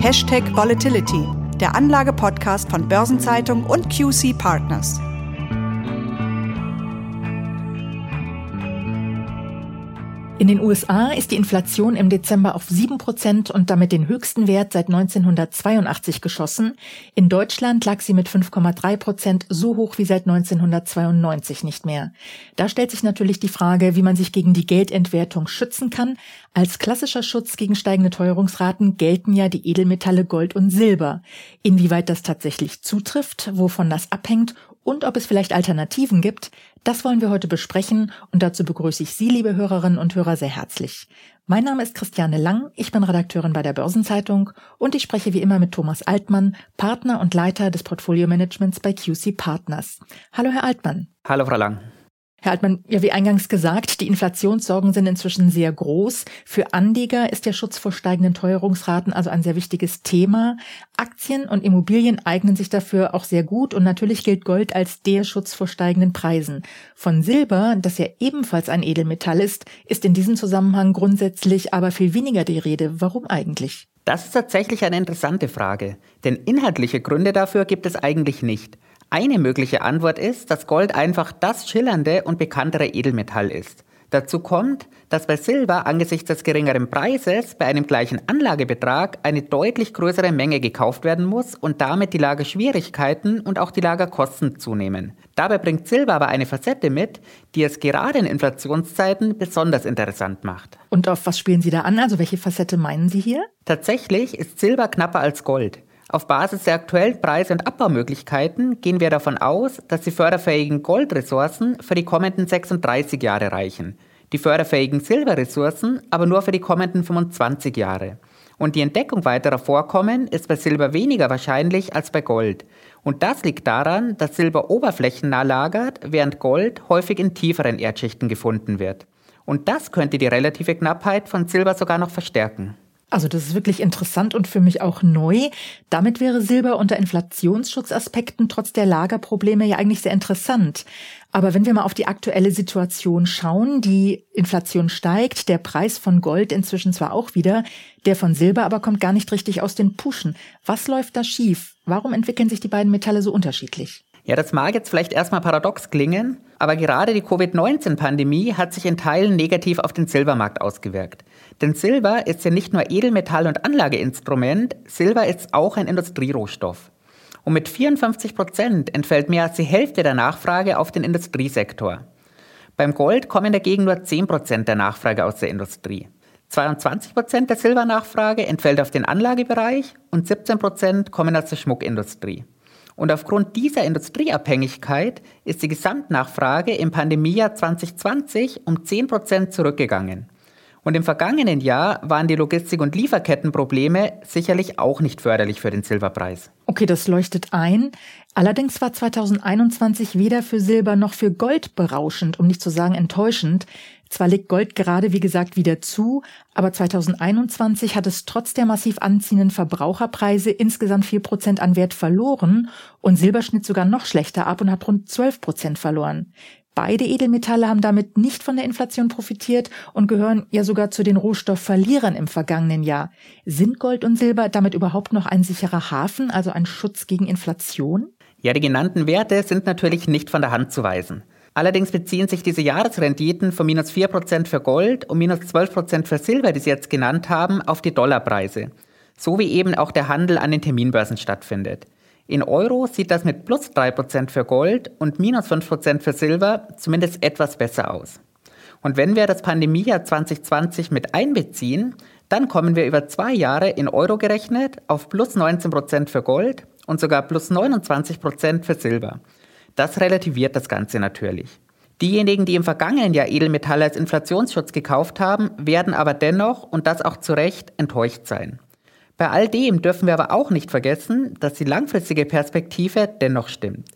Hashtag Volatility, der Anlage-Podcast von Börsenzeitung und QC Partners. In den USA ist die Inflation im Dezember auf 7% und damit den höchsten Wert seit 1982 geschossen. In Deutschland lag sie mit 5,3% so hoch wie seit 1992 nicht mehr. Da stellt sich natürlich die Frage, wie man sich gegen die Geldentwertung schützen kann. Als klassischer Schutz gegen steigende Teuerungsraten gelten ja die Edelmetalle Gold und Silber. Inwieweit das tatsächlich zutrifft, wovon das abhängt und ob es vielleicht Alternativen gibt, das wollen wir heute besprechen und dazu begrüße ich Sie, liebe Hörerinnen und Hörer, sehr herzlich. Mein Name ist Christiane Lang, ich bin Redakteurin bei der Börsenzeitung und ich spreche wie immer mit Thomas Altmann, Partner und Leiter des Portfolio-Managements bei QC Partners. Hallo, Herr Altmann. Hallo, Frau Lang. Herr Altmann, ja, wie eingangs gesagt, die Inflationssorgen sind inzwischen sehr groß. Für Anleger ist der Schutz vor steigenden Teuerungsraten also ein sehr wichtiges Thema. Aktien und Immobilien eignen sich dafür auch sehr gut und natürlich gilt Gold als der Schutz vor steigenden Preisen. Von Silber, das ja ebenfalls ein Edelmetall ist, ist in diesem Zusammenhang grundsätzlich aber viel weniger die Rede. Warum eigentlich? Das ist tatsächlich eine interessante Frage, denn inhaltliche Gründe dafür gibt es eigentlich nicht. Eine mögliche Antwort ist, dass Gold einfach das schillernde und bekanntere Edelmetall ist. Dazu kommt, dass bei Silber angesichts des geringeren Preises bei einem gleichen Anlagebetrag eine deutlich größere Menge gekauft werden muss und damit die Lagerschwierigkeiten und auch die Lagerkosten zunehmen. Dabei bringt Silber aber eine Facette mit, die es gerade in Inflationszeiten besonders interessant macht. Und auf was spielen Sie da an? Also welche Facette meinen Sie hier? Tatsächlich ist Silber knapper als Gold. Auf Basis der aktuellen Preis- und Abbaumöglichkeiten gehen wir davon aus, dass die förderfähigen Goldressourcen für die kommenden 36 Jahre reichen, die förderfähigen Silberressourcen aber nur für die kommenden 25 Jahre. Und die Entdeckung weiterer Vorkommen ist bei Silber weniger wahrscheinlich als bei Gold. Und das liegt daran, dass Silber oberflächennah lagert, während Gold häufig in tieferen Erdschichten gefunden wird. Und das könnte die relative Knappheit von Silber sogar noch verstärken. Also das ist wirklich interessant und für mich auch neu. Damit wäre Silber unter Inflationsschutzaspekten trotz der Lagerprobleme ja eigentlich sehr interessant. Aber wenn wir mal auf die aktuelle Situation schauen, die Inflation steigt, der Preis von Gold inzwischen zwar auch wieder, der von Silber aber kommt gar nicht richtig aus den Puschen. Was läuft da schief? Warum entwickeln sich die beiden Metalle so unterschiedlich? Ja, das mag jetzt vielleicht erstmal paradox klingen, aber gerade die Covid-19-Pandemie hat sich in Teilen negativ auf den Silbermarkt ausgewirkt. Denn Silber ist ja nicht nur Edelmetall und Anlageinstrument, Silber ist auch ein Industrierohstoff. Und mit 54 Prozent entfällt mehr als die Hälfte der Nachfrage auf den Industriesektor. Beim Gold kommen dagegen nur 10 Prozent der Nachfrage aus der Industrie. 22 Prozent der Silbernachfrage entfällt auf den Anlagebereich und 17 Prozent kommen aus der Schmuckindustrie. Und aufgrund dieser Industrieabhängigkeit ist die Gesamtnachfrage im Pandemiejahr 2020 um 10 Prozent zurückgegangen. Und im vergangenen Jahr waren die Logistik- und Lieferkettenprobleme sicherlich auch nicht förderlich für den Silberpreis. Okay, das leuchtet ein. Allerdings war 2021 weder für Silber noch für Gold berauschend, um nicht zu sagen enttäuschend. Zwar legt Gold gerade, wie gesagt, wieder zu, aber 2021 hat es trotz der massiv anziehenden Verbraucherpreise insgesamt vier Prozent an Wert verloren und Silber schnitt sogar noch schlechter ab und hat rund zwölf Prozent verloren. Beide Edelmetalle haben damit nicht von der Inflation profitiert und gehören ja sogar zu den Rohstoffverlierern im vergangenen Jahr. Sind Gold und Silber damit überhaupt noch ein sicherer Hafen, also ein Schutz gegen Inflation? Ja, die genannten Werte sind natürlich nicht von der Hand zu weisen. Allerdings beziehen sich diese Jahresrenditen von minus 4% für Gold und minus 12% für Silber, die Sie jetzt genannt haben, auf die Dollarpreise. So wie eben auch der Handel an den Terminbörsen stattfindet. In Euro sieht das mit plus 3% für Gold und minus 5% für Silber zumindest etwas besser aus. Und wenn wir das Pandemiejahr 2020 mit einbeziehen, dann kommen wir über zwei Jahre in Euro gerechnet auf plus 19% für Gold und sogar plus 29% für Silber. Das relativiert das Ganze natürlich. Diejenigen, die im vergangenen Jahr Edelmetalle als Inflationsschutz gekauft haben, werden aber dennoch, und das auch zu Recht, enttäuscht sein. Bei all dem dürfen wir aber auch nicht vergessen, dass die langfristige Perspektive dennoch stimmt.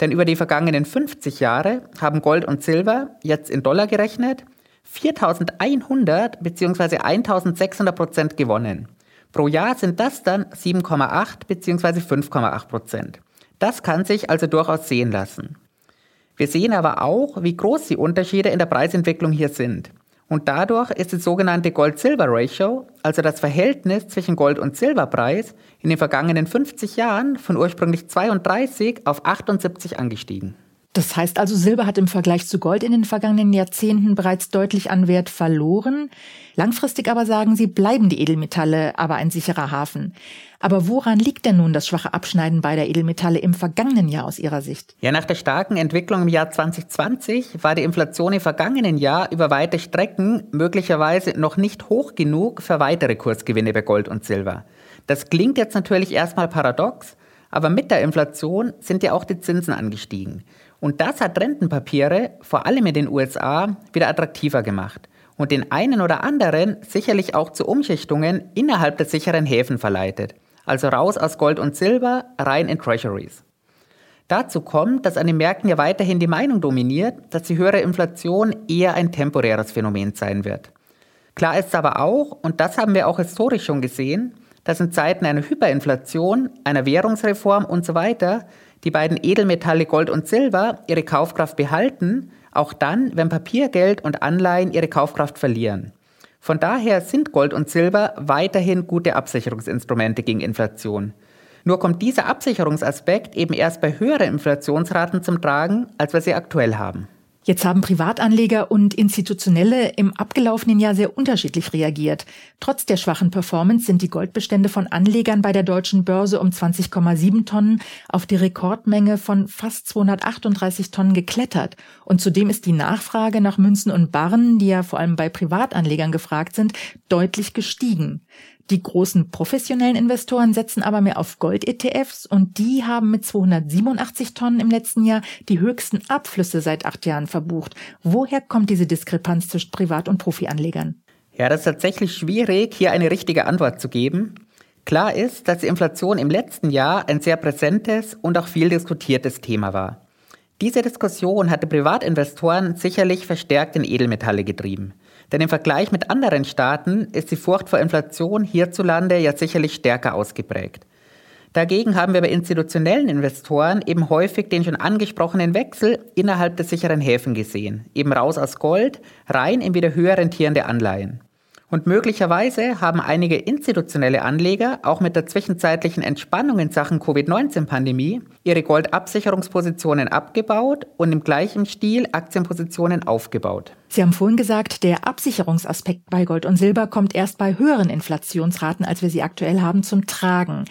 Denn über die vergangenen 50 Jahre haben Gold und Silber, jetzt in Dollar gerechnet, 4100 bzw. 1600 Prozent gewonnen. Pro Jahr sind das dann 7,8 bzw. 5,8 Prozent. Das kann sich also durchaus sehen lassen. Wir sehen aber auch, wie groß die Unterschiede in der Preisentwicklung hier sind. Und dadurch ist die sogenannte Gold-Silber-Ratio, also das Verhältnis zwischen Gold- und Silberpreis, in den vergangenen 50 Jahren von ursprünglich 32 auf 78 angestiegen. Das heißt also, Silber hat im Vergleich zu Gold in den vergangenen Jahrzehnten bereits deutlich an Wert verloren. Langfristig aber sagen Sie, bleiben die Edelmetalle aber ein sicherer Hafen. Aber woran liegt denn nun das schwache Abschneiden beider Edelmetalle im vergangenen Jahr aus Ihrer Sicht? Ja, nach der starken Entwicklung im Jahr 2020 war die Inflation im vergangenen Jahr über weite Strecken möglicherweise noch nicht hoch genug für weitere Kursgewinne bei Gold und Silber. Das klingt jetzt natürlich erstmal paradox, aber mit der Inflation sind ja auch die Zinsen angestiegen. Und das hat Rentenpapiere, vor allem in den USA, wieder attraktiver gemacht und den einen oder anderen sicherlich auch zu Umschichtungen innerhalb der sicheren Häfen verleitet. Also raus aus Gold und Silber, rein in Treasuries. Dazu kommt, dass an den Märkten ja weiterhin die Meinung dominiert, dass die höhere Inflation eher ein temporäres Phänomen sein wird. Klar ist aber auch, und das haben wir auch historisch schon gesehen, dass in Zeiten einer Hyperinflation, einer Währungsreform und so weiter die beiden Edelmetalle Gold und Silber ihre Kaufkraft behalten, auch dann, wenn Papiergeld und Anleihen ihre Kaufkraft verlieren. Von daher sind Gold und Silber weiterhin gute Absicherungsinstrumente gegen Inflation. Nur kommt dieser Absicherungsaspekt eben erst bei höheren Inflationsraten zum Tragen, als wir sie aktuell haben. Jetzt haben Privatanleger und Institutionelle im abgelaufenen Jahr sehr unterschiedlich reagiert. Trotz der schwachen Performance sind die Goldbestände von Anlegern bei der deutschen Börse um 20,7 Tonnen auf die Rekordmenge von fast 238 Tonnen geklettert. Und zudem ist die Nachfrage nach Münzen und Barren, die ja vor allem bei Privatanlegern gefragt sind, deutlich gestiegen. Die großen professionellen Investoren setzen aber mehr auf Gold-ETFs und die haben mit 287 Tonnen im letzten Jahr die höchsten Abflüsse seit acht Jahren verbucht. Woher kommt diese Diskrepanz zwischen Privat- und Profianlegern? Ja, das ist tatsächlich schwierig, hier eine richtige Antwort zu geben. Klar ist, dass die Inflation im letzten Jahr ein sehr präsentes und auch viel diskutiertes Thema war. Diese Diskussion hatte Privatinvestoren sicherlich verstärkt in Edelmetalle getrieben. Denn im Vergleich mit anderen Staaten ist die Furcht vor Inflation hierzulande ja sicherlich stärker ausgeprägt. Dagegen haben wir bei institutionellen Investoren eben häufig den schon angesprochenen Wechsel innerhalb der sicheren Häfen gesehen, eben raus aus Gold, rein in wieder höher rentierende Anleihen. Und möglicherweise haben einige institutionelle Anleger auch mit der zwischenzeitlichen Entspannung in Sachen Covid-19-Pandemie ihre Goldabsicherungspositionen abgebaut und im gleichen Stil Aktienpositionen aufgebaut. Sie haben vorhin gesagt, der Absicherungsaspekt bei Gold und Silber kommt erst bei höheren Inflationsraten, als wir sie aktuell haben, zum Tragen.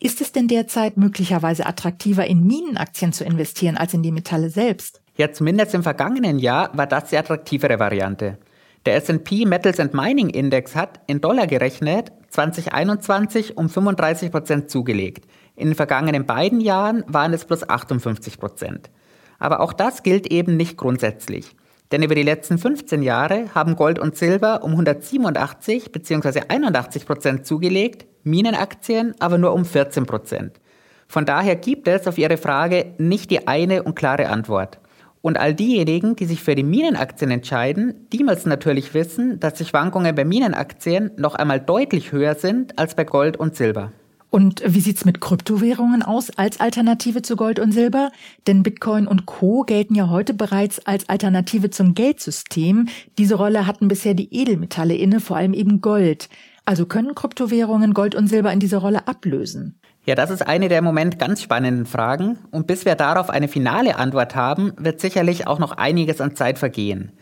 Ist es denn derzeit möglicherweise attraktiver, in Minenaktien zu investieren, als in die Metalle selbst? Ja, zumindest im vergangenen Jahr war das die attraktivere Variante. Der S&P Metals and Mining Index hat in Dollar gerechnet 2021 um 35 Prozent zugelegt. In den vergangenen beiden Jahren waren es plus 58 Prozent. Aber auch das gilt eben nicht grundsätzlich. Denn über die letzten 15 Jahre haben Gold und Silber um 187 bzw. 81 Prozent zugelegt, Minenaktien aber nur um 14 Prozent. Von daher gibt es auf Ihre Frage nicht die eine und klare Antwort. Und all diejenigen, die sich für die Minenaktien entscheiden, die müssen natürlich wissen, dass die Schwankungen bei Minenaktien noch einmal deutlich höher sind als bei Gold und Silber. Und wie sieht's mit Kryptowährungen aus als Alternative zu Gold und Silber? Denn Bitcoin und Co. gelten ja heute bereits als Alternative zum Geldsystem. Diese Rolle hatten bisher die Edelmetalle inne, vor allem eben Gold. Also können Kryptowährungen Gold und Silber in dieser Rolle ablösen? Ja, das ist eine der im Moment ganz spannenden Fragen. Und bis wir darauf eine finale Antwort haben, wird sicherlich auch noch einiges an Zeit vergehen.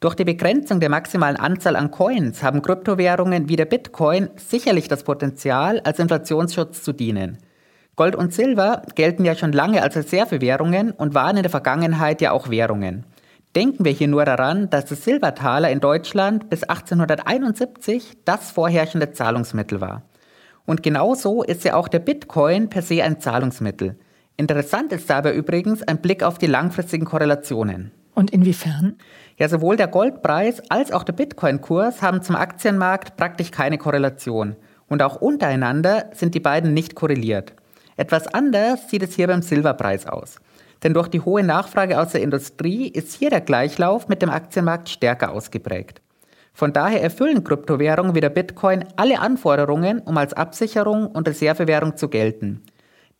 Durch die Begrenzung der maximalen Anzahl an Coins haben Kryptowährungen wie der Bitcoin sicherlich das Potenzial, als Inflationsschutz zu dienen. Gold und Silber gelten ja schon lange als Reservewährungen und waren in der Vergangenheit ja auch Währungen. Denken wir hier nur daran, dass der Silbertaler in Deutschland bis 1871 das vorherrschende Zahlungsmittel war. Und genauso ist ja auch der Bitcoin per se ein Zahlungsmittel. Interessant ist dabei übrigens ein Blick auf die langfristigen Korrelationen. Und inwiefern? Ja, sowohl der Goldpreis als auch der Bitcoin-Kurs haben zum Aktienmarkt praktisch keine Korrelation. Und auch untereinander sind die beiden nicht korreliert. Etwas anders sieht es hier beim Silberpreis aus. Denn durch die hohe Nachfrage aus der Industrie ist hier der Gleichlauf mit dem Aktienmarkt stärker ausgeprägt. Von daher erfüllen Kryptowährungen wie der Bitcoin alle Anforderungen, um als Absicherung und Reservewährung zu gelten.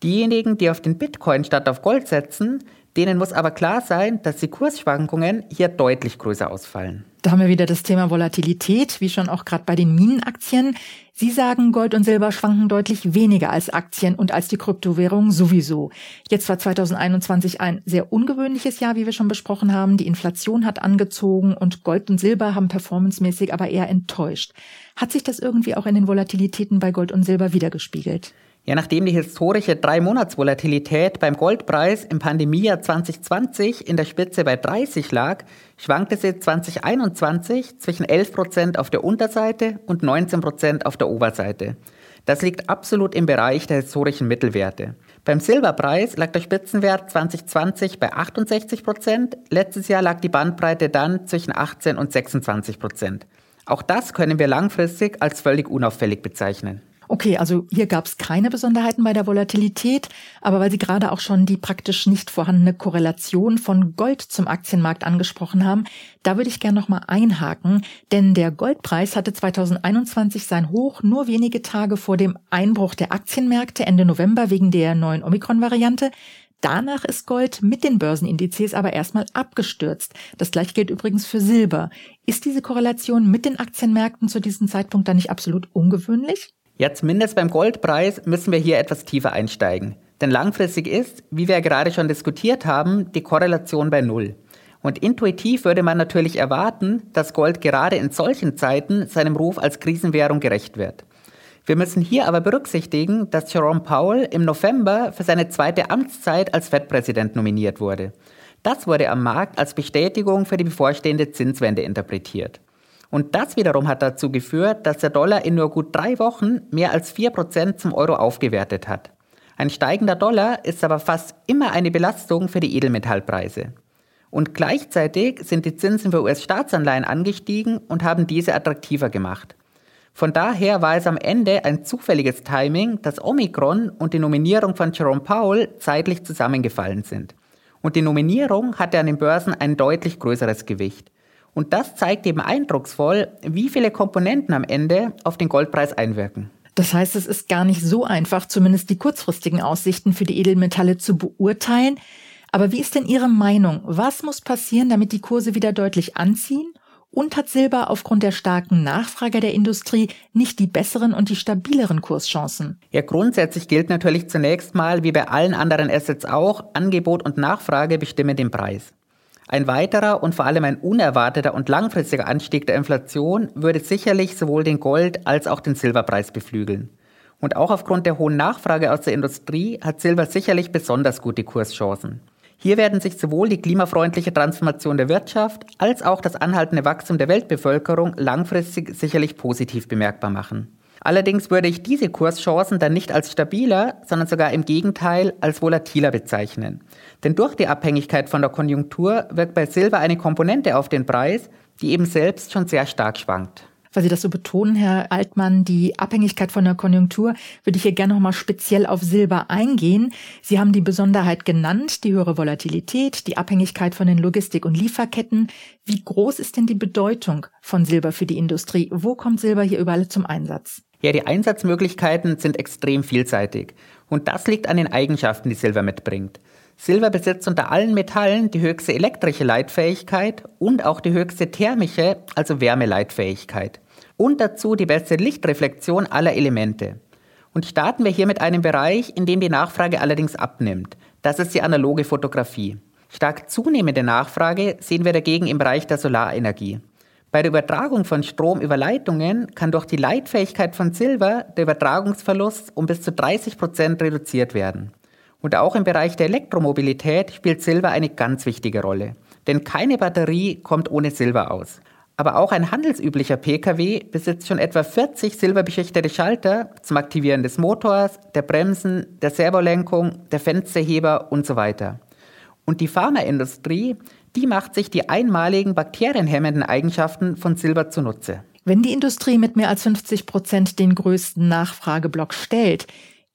Diejenigen, die auf den Bitcoin statt auf Gold setzen, Denen muss aber klar sein, dass die Kursschwankungen hier deutlich größer ausfallen. Da haben wir wieder das Thema Volatilität, wie schon auch gerade bei den Minenaktien. Sie sagen, Gold und Silber schwanken deutlich weniger als Aktien und als die Kryptowährung sowieso. Jetzt war 2021 ein sehr ungewöhnliches Jahr, wie wir schon besprochen haben. Die Inflation hat angezogen und Gold und Silber haben performancemäßig aber eher enttäuscht. Hat sich das irgendwie auch in den Volatilitäten bei Gold und Silber wiedergespiegelt? Ja, nachdem die historische Drei-Monats-Volatilität beim Goldpreis im Pandemiejahr 2020 in der Spitze bei 30 lag, schwankte sie 2021 zwischen 11 Prozent auf der Unterseite und 19 Prozent auf der Oberseite. Das liegt absolut im Bereich der historischen Mittelwerte. Beim Silberpreis lag der Spitzenwert 2020 bei 68 Prozent, letztes Jahr lag die Bandbreite dann zwischen 18 und 26 Prozent. Auch das können wir langfristig als völlig unauffällig bezeichnen. Okay, also hier gab es keine Besonderheiten bei der Volatilität, aber weil Sie gerade auch schon die praktisch nicht vorhandene Korrelation von Gold zum Aktienmarkt angesprochen haben, da würde ich gerne nochmal einhaken, denn der Goldpreis hatte 2021 sein Hoch nur wenige Tage vor dem Einbruch der Aktienmärkte Ende November wegen der neuen Omikron-Variante. Danach ist Gold mit den Börsenindizes aber erstmal abgestürzt. Das gleiche gilt übrigens für Silber. Ist diese Korrelation mit den Aktienmärkten zu diesem Zeitpunkt dann nicht absolut ungewöhnlich? Ja, zumindest beim Goldpreis müssen wir hier etwas tiefer einsteigen. Denn langfristig ist, wie wir gerade schon diskutiert haben, die Korrelation bei Null. Und intuitiv würde man natürlich erwarten, dass Gold gerade in solchen Zeiten seinem Ruf als Krisenwährung gerecht wird. Wir müssen hier aber berücksichtigen, dass Jerome Powell im November für seine zweite Amtszeit als Fed-Präsident nominiert wurde. Das wurde am Markt als Bestätigung für die bevorstehende Zinswende interpretiert. Und das wiederum hat dazu geführt, dass der Dollar in nur gut drei Wochen mehr als 4% zum Euro aufgewertet hat. Ein steigender Dollar ist aber fast immer eine Belastung für die Edelmetallpreise. Und gleichzeitig sind die Zinsen für US-Staatsanleihen angestiegen und haben diese attraktiver gemacht. Von daher war es am Ende ein zufälliges Timing, dass Omikron und die Nominierung von Jerome Powell zeitlich zusammengefallen sind. Und die Nominierung hatte an den Börsen ein deutlich größeres Gewicht. Und das zeigt eben eindrucksvoll, wie viele Komponenten am Ende auf den Goldpreis einwirken. Das heißt, es ist gar nicht so einfach, zumindest die kurzfristigen Aussichten für die Edelmetalle zu beurteilen. Aber wie ist denn Ihre Meinung? Was muss passieren, damit die Kurse wieder deutlich anziehen? Und hat Silber aufgrund der starken Nachfrage der Industrie nicht die besseren und die stabileren Kurschancen? Ja, grundsätzlich gilt natürlich zunächst mal, wie bei allen anderen Assets auch, Angebot und Nachfrage bestimmen den Preis. Ein weiterer und vor allem ein unerwarteter und langfristiger Anstieg der Inflation würde sicherlich sowohl den Gold- als auch den Silberpreis beflügeln. Und auch aufgrund der hohen Nachfrage aus der Industrie hat Silber sicherlich besonders gute Kurschancen. Hier werden sich sowohl die klimafreundliche Transformation der Wirtschaft als auch das anhaltende Wachstum der Weltbevölkerung langfristig sicherlich positiv bemerkbar machen. Allerdings würde ich diese Kurschancen dann nicht als stabiler, sondern sogar im Gegenteil als volatiler bezeichnen. Denn durch die Abhängigkeit von der Konjunktur wirkt bei Silber eine Komponente auf den Preis, die eben selbst schon sehr stark schwankt. Weil Sie das so betonen, Herr Altmann, die Abhängigkeit von der Konjunktur, würde ich hier gerne nochmal speziell auf Silber eingehen. Sie haben die Besonderheit genannt, die höhere Volatilität, die Abhängigkeit von den Logistik- und Lieferketten. Wie groß ist denn die Bedeutung von Silber für die Industrie? Wo kommt Silber hier überall zum Einsatz? Ja, die Einsatzmöglichkeiten sind extrem vielseitig. Und das liegt an den Eigenschaften, die Silber mitbringt. Silber besitzt unter allen Metallen die höchste elektrische Leitfähigkeit und auch die höchste thermische, also Wärmeleitfähigkeit. Und dazu die beste Lichtreflexion aller Elemente. Und starten wir hier mit einem Bereich, in dem die Nachfrage allerdings abnimmt. Das ist die analoge Fotografie. Stark zunehmende Nachfrage sehen wir dagegen im Bereich der Solarenergie. Bei der Übertragung von Strom über Leitungen kann durch die Leitfähigkeit von Silber der Übertragungsverlust um bis zu 30 Prozent reduziert werden. Und auch im Bereich der Elektromobilität spielt Silber eine ganz wichtige Rolle. Denn keine Batterie kommt ohne Silber aus. Aber auch ein handelsüblicher Pkw besitzt schon etwa 40 silberbeschichtete Schalter zum Aktivieren des Motors, der Bremsen, der Servolenkung, der Fensterheber und so weiter. Und die Pharmaindustrie die macht sich die einmaligen bakterienhemmenden Eigenschaften von Silber zunutze. Wenn die Industrie mit mehr als 50 Prozent den größten Nachfrageblock stellt,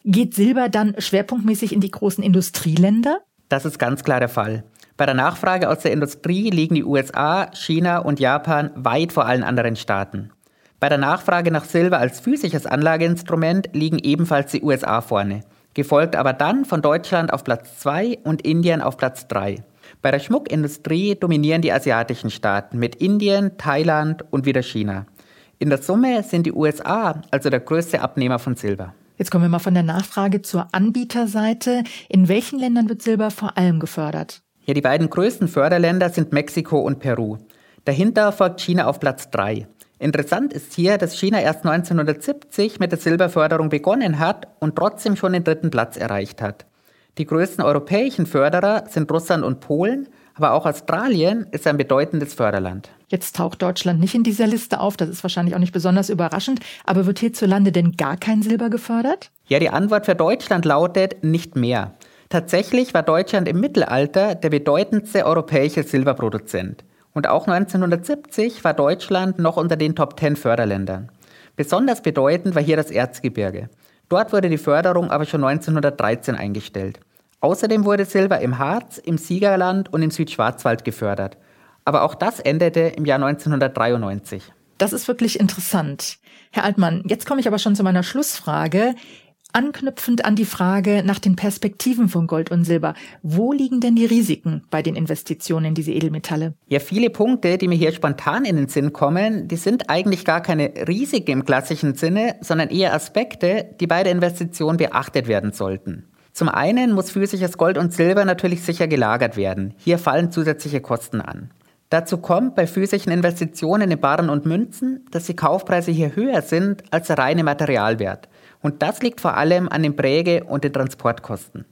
geht Silber dann schwerpunktmäßig in die großen Industrieländer? Das ist ganz klar der Fall. Bei der Nachfrage aus der Industrie liegen die USA, China und Japan weit vor allen anderen Staaten. Bei der Nachfrage nach Silber als physisches Anlageinstrument liegen ebenfalls die USA vorne. gefolgt aber dann von Deutschland auf Platz 2 und Indien auf Platz 3. Bei der Schmuckindustrie dominieren die asiatischen Staaten mit Indien, Thailand und wieder China. In der Summe sind die USA also der größte Abnehmer von Silber. Jetzt kommen wir mal von der Nachfrage zur Anbieterseite. In welchen Ländern wird Silber vor allem gefördert? Ja, die beiden größten Förderländer sind Mexiko und Peru. Dahinter folgt China auf Platz 3. Interessant ist hier, dass China erst 1970 mit der Silberförderung begonnen hat und trotzdem schon den dritten Platz erreicht hat. Die größten europäischen Förderer sind Russland und Polen, aber auch Australien ist ein bedeutendes Förderland. Jetzt taucht Deutschland nicht in dieser Liste auf, das ist wahrscheinlich auch nicht besonders überraschend, aber wird hierzulande denn gar kein Silber gefördert? Ja, die Antwort für Deutschland lautet nicht mehr. Tatsächlich war Deutschland im Mittelalter der bedeutendste europäische Silberproduzent. Und auch 1970 war Deutschland noch unter den Top 10 Förderländern. Besonders bedeutend war hier das Erzgebirge. Dort wurde die Förderung aber schon 1913 eingestellt. Außerdem wurde Silber im Harz, im Siegerland und im Südschwarzwald gefördert. Aber auch das endete im Jahr 1993. Das ist wirklich interessant. Herr Altmann, jetzt komme ich aber schon zu meiner Schlussfrage. Anknüpfend an die Frage nach den Perspektiven von Gold und Silber, wo liegen denn die Risiken bei den Investitionen in diese Edelmetalle? Ja, viele Punkte, die mir hier spontan in den Sinn kommen, die sind eigentlich gar keine Risiken im klassischen Sinne, sondern eher Aspekte, die bei der Investition beachtet werden sollten. Zum einen muss physisches Gold und Silber natürlich sicher gelagert werden. Hier fallen zusätzliche Kosten an. Dazu kommt bei physischen Investitionen in Barren und Münzen, dass die Kaufpreise hier höher sind als der reine Materialwert. Und das liegt vor allem an den Präge- und den Transportkosten.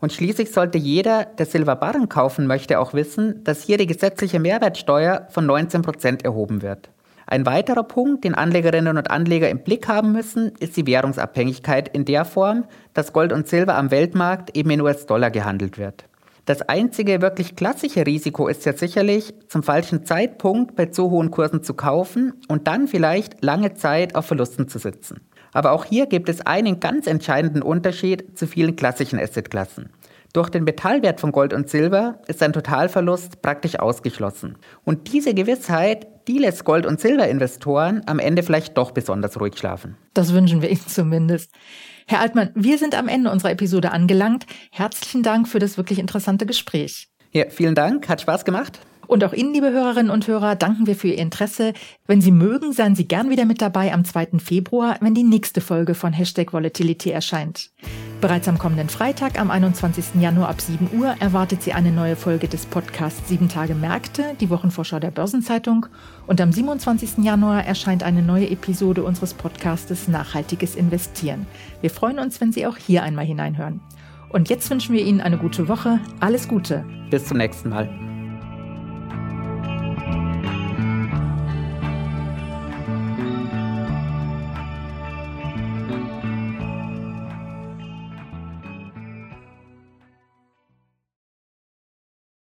Und schließlich sollte jeder, der Silberbarren kaufen möchte, auch wissen, dass hier die gesetzliche Mehrwertsteuer von 19 Prozent erhoben wird. Ein weiterer Punkt, den Anlegerinnen und Anleger im Blick haben müssen, ist die Währungsabhängigkeit in der Form, dass Gold und Silber am Weltmarkt eben in US-Dollar gehandelt wird. Das einzige wirklich klassische Risiko ist ja sicherlich, zum falschen Zeitpunkt bei zu hohen Kursen zu kaufen und dann vielleicht lange Zeit auf Verlusten zu sitzen. Aber auch hier gibt es einen ganz entscheidenden Unterschied zu vielen klassischen Assetklassen. Durch den Metallwert von Gold und Silber ist ein Totalverlust praktisch ausgeschlossen. Und diese Gewissheit, die lässt Gold- und Silberinvestoren am Ende vielleicht doch besonders ruhig schlafen. Das wünschen wir Ihnen zumindest. Herr Altmann, wir sind am Ende unserer Episode angelangt. Herzlichen Dank für das wirklich interessante Gespräch. Ja, vielen Dank, hat Spaß gemacht. Und auch Ihnen, liebe Hörerinnen und Hörer, danken wir für Ihr Interesse. Wenn Sie mögen, seien Sie gern wieder mit dabei am 2. Februar, wenn die nächste Folge von Hashtag Volatility erscheint. Bereits am kommenden Freitag, am 21. Januar ab 7 Uhr, erwartet Sie eine neue Folge des Podcasts 7 Tage Märkte, die Wochenvorschau der Börsenzeitung. Und am 27. Januar erscheint eine neue Episode unseres Podcastes Nachhaltiges Investieren. Wir freuen uns, wenn Sie auch hier einmal hineinhören. Und jetzt wünschen wir Ihnen eine gute Woche. Alles Gute. Bis zum nächsten Mal.